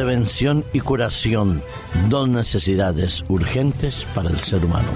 prevención y curación, dos necesidades urgentes para el ser humano.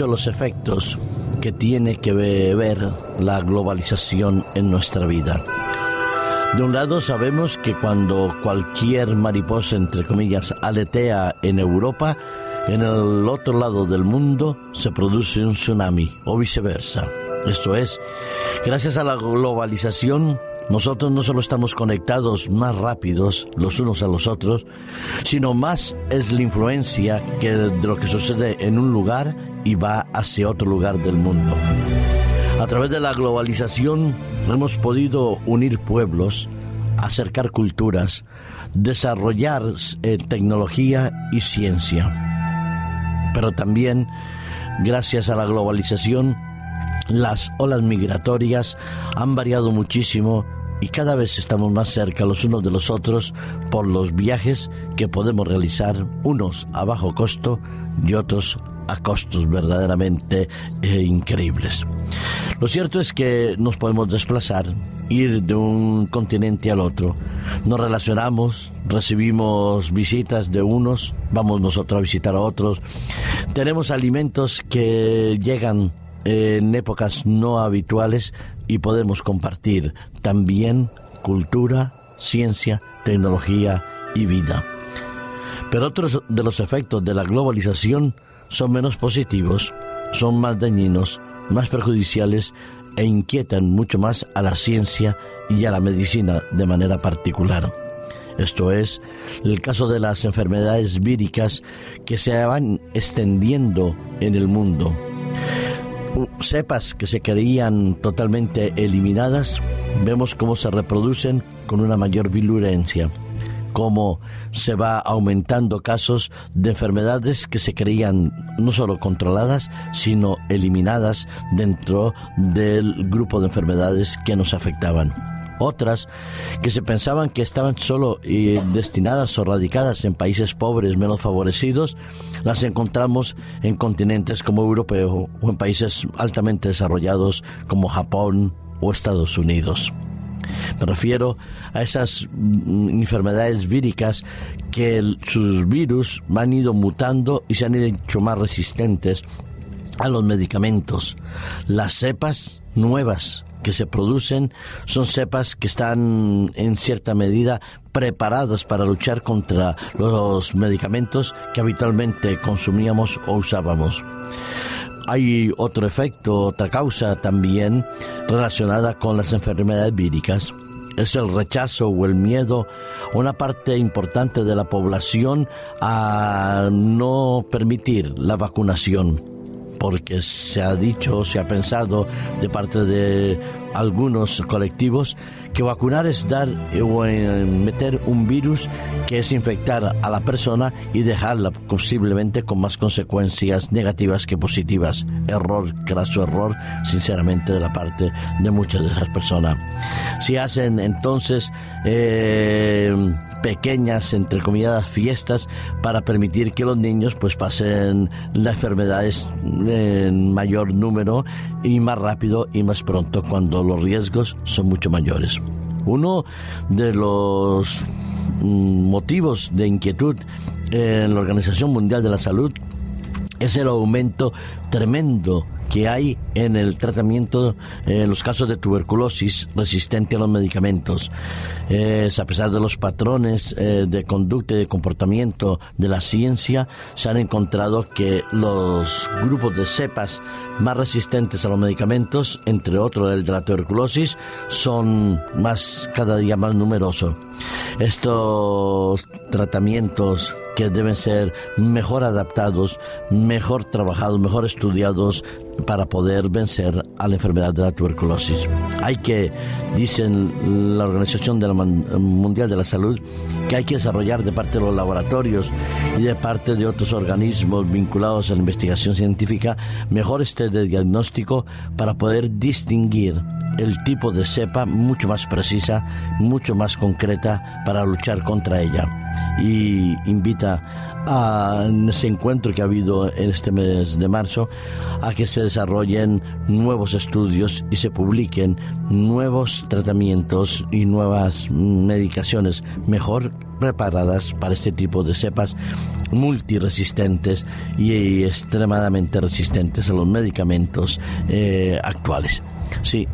Los efectos que tiene que ver la globalización en nuestra vida. De un lado sabemos que cuando cualquier mariposa, entre comillas, aletea en Europa, en el otro lado del mundo se produce un tsunami o viceversa. Esto es, gracias a la globalización, nosotros no solo estamos conectados más rápidos los unos a los otros, sino más es la influencia que de lo que sucede en un lugar y va hacia otro lugar del mundo. A través de la globalización hemos podido unir pueblos, acercar culturas, desarrollar eh, tecnología y ciencia. Pero también, gracias a la globalización, las olas migratorias han variado muchísimo y cada vez estamos más cerca los unos de los otros por los viajes que podemos realizar, unos a bajo costo y otros a costos verdaderamente eh, increíbles. Lo cierto es que nos podemos desplazar, ir de un continente al otro. Nos relacionamos, recibimos visitas de unos, vamos nosotros a visitar a otros. Tenemos alimentos que llegan en épocas no habituales y podemos compartir también cultura, ciencia, tecnología y vida. Pero otros de los efectos de la globalización son menos positivos, son más dañinos, más perjudiciales e inquietan mucho más a la ciencia y a la medicina de manera particular. Esto es el caso de las enfermedades víricas que se van extendiendo en el mundo. Cepas que se creían totalmente eliminadas, vemos cómo se reproducen con una mayor virulencia cómo se va aumentando casos de enfermedades que se creían no solo controladas, sino eliminadas dentro del grupo de enfermedades que nos afectaban otras que se pensaban que estaban solo y destinadas o radicadas en países pobres menos favorecidos, las encontramos en continentes como europeo o en países altamente desarrollados como Japón o Estados Unidos. Me refiero a esas mm, enfermedades víricas que sus virus han ido mutando y se han hecho más resistentes a los medicamentos. Las cepas nuevas que se producen son cepas que están en cierta medida preparadas para luchar contra los medicamentos que habitualmente consumíamos o usábamos. Hay otro efecto, otra causa también relacionada con las enfermedades víricas. Es el rechazo o el miedo, una parte importante de la población a no permitir la vacunación porque se ha dicho, se ha pensado de parte de algunos colectivos que vacunar es dar eh, o eh, meter un virus que es infectar a la persona y dejarla posiblemente con más consecuencias negativas que positivas. Error, craso error, sinceramente, de la parte de muchas de esas personas. Si hacen entonces eh, pequeñas, entre comillas, fiestas para permitir que los niños pues pasen las enfermedades en mayor número y más rápido y más pronto cuando los riesgos son mucho mayores. Uno de los mm, motivos de inquietud en la Organización Mundial de la Salud es el aumento tremendo que hay en el tratamiento en los casos de tuberculosis resistente a los medicamentos. A pesar de los patrones eh, de conducta y de comportamiento de la ciencia, se han encontrado que los grupos de cepas más resistentes a los medicamentos, entre otros el de la tuberculosis, son más cada día más numerosos. Estos tratamientos que deben ser mejor adaptados, mejor trabajados, mejor estudiados, para poder vencer a la enfermedad de la tuberculosis. Hay que, dicen la Organización Mundial de la Salud, que hay que desarrollar de parte de los laboratorios y de parte de otros organismos vinculados a la investigación científica mejores test de diagnóstico para poder distinguir el tipo de cepa mucho más precisa, mucho más concreta para luchar contra ella. Y invita a ese encuentro que ha habido en este mes de marzo a que se desarrollen nuevos estudios y se publiquen nuevos tratamientos y nuevas medicaciones mejor preparadas para este tipo de cepas multiresistentes y extremadamente resistentes a los medicamentos eh, actuales. Sí,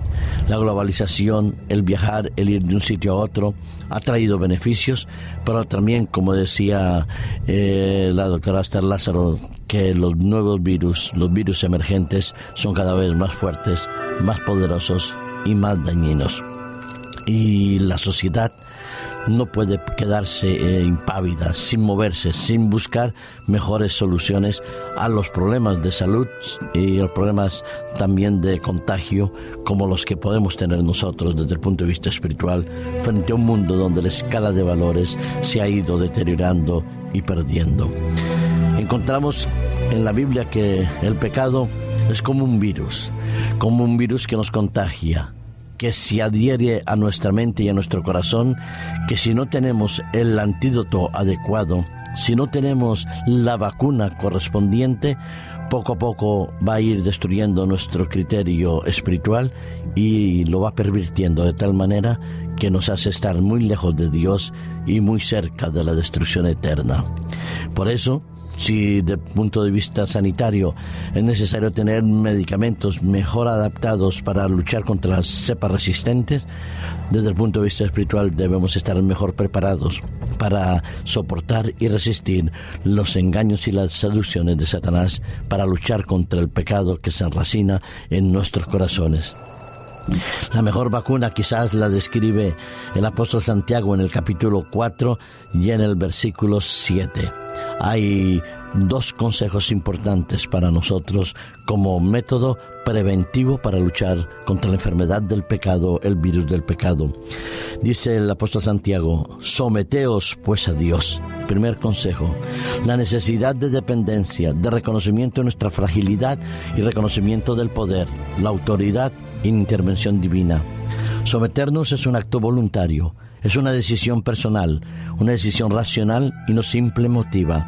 la globalización, el viajar, el ir de un sitio a otro, ha traído beneficios, pero también, como decía eh, la doctora Esther Lázaro, que los nuevos virus, los virus emergentes, son cada vez más fuertes, más poderosos y más dañinos. Y la sociedad no puede quedarse eh, impávida, sin moverse, sin buscar mejores soluciones a los problemas de salud y los problemas también de contagio como los que podemos tener nosotros desde el punto de vista espiritual frente a un mundo donde la escala de valores se ha ido deteriorando y perdiendo. Encontramos en la Biblia que el pecado es como un virus, como un virus que nos contagia, que se adhiere a nuestra mente y a nuestro corazón, que si no tenemos el antídoto adecuado, si no tenemos la vacuna correspondiente, poco a poco va a ir destruyendo nuestro criterio espiritual y lo va pervirtiendo de tal manera que nos hace estar muy lejos de Dios y muy cerca de la destrucción eterna. Por eso, si de punto de vista sanitario es necesario tener medicamentos mejor adaptados para luchar contra las cepas resistentes, desde el punto de vista espiritual debemos estar mejor preparados para soportar y resistir los engaños y las seducciones de Satanás para luchar contra el pecado que se enracina en nuestros corazones. La mejor vacuna quizás la describe el apóstol Santiago en el capítulo 4 y en el versículo 7 hay dos consejos importantes para nosotros como método preventivo para luchar contra la enfermedad del pecado, el virus del pecado. Dice el apóstol Santiago, someteos pues a Dios. Primer consejo, la necesidad de dependencia, de reconocimiento de nuestra fragilidad y reconocimiento del poder, la autoridad e intervención divina. Someternos es un acto voluntario es una decisión personal, una decisión racional y no simple emotiva.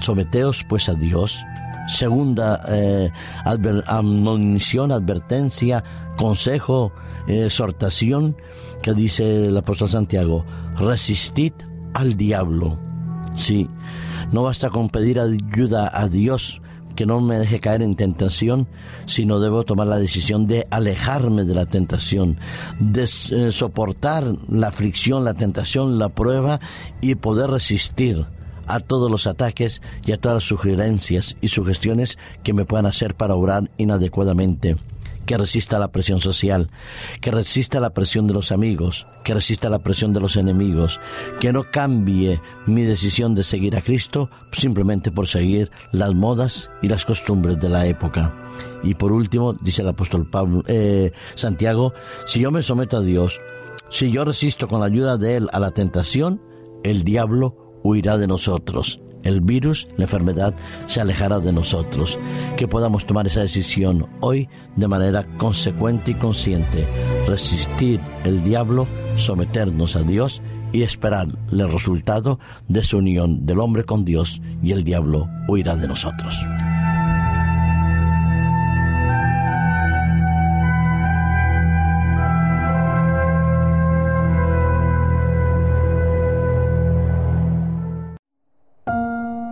Someteos pues a Dios. Segunda eh, admonición, advertencia, consejo, exhortación que dice el apóstol Santiago. Resistid al diablo. Sí, no basta con pedir ayuda a Dios que no me deje caer en tentación, sino debo tomar la decisión de alejarme de la tentación, de eh, soportar la fricción, la tentación, la prueba y poder resistir a todos los ataques y a todas las sugerencias y sugestiones que me puedan hacer para obrar inadecuadamente que resista la presión social, que resista la presión de los amigos, que resista la presión de los enemigos, que no cambie mi decisión de seguir a Cristo simplemente por seguir las modas y las costumbres de la época. Y por último, dice el apóstol Pablo, eh, Santiago, si yo me someto a Dios, si yo resisto con la ayuda de Él a la tentación, el diablo huirá de nosotros el virus, la enfermedad, se alejará de nosotros. Que podamos tomar esa decisión hoy de manera consecuente y consciente. Resistir el diablo, someternos a Dios y esperar el resultado de su unión del hombre con Dios y el diablo huirá de nosotros.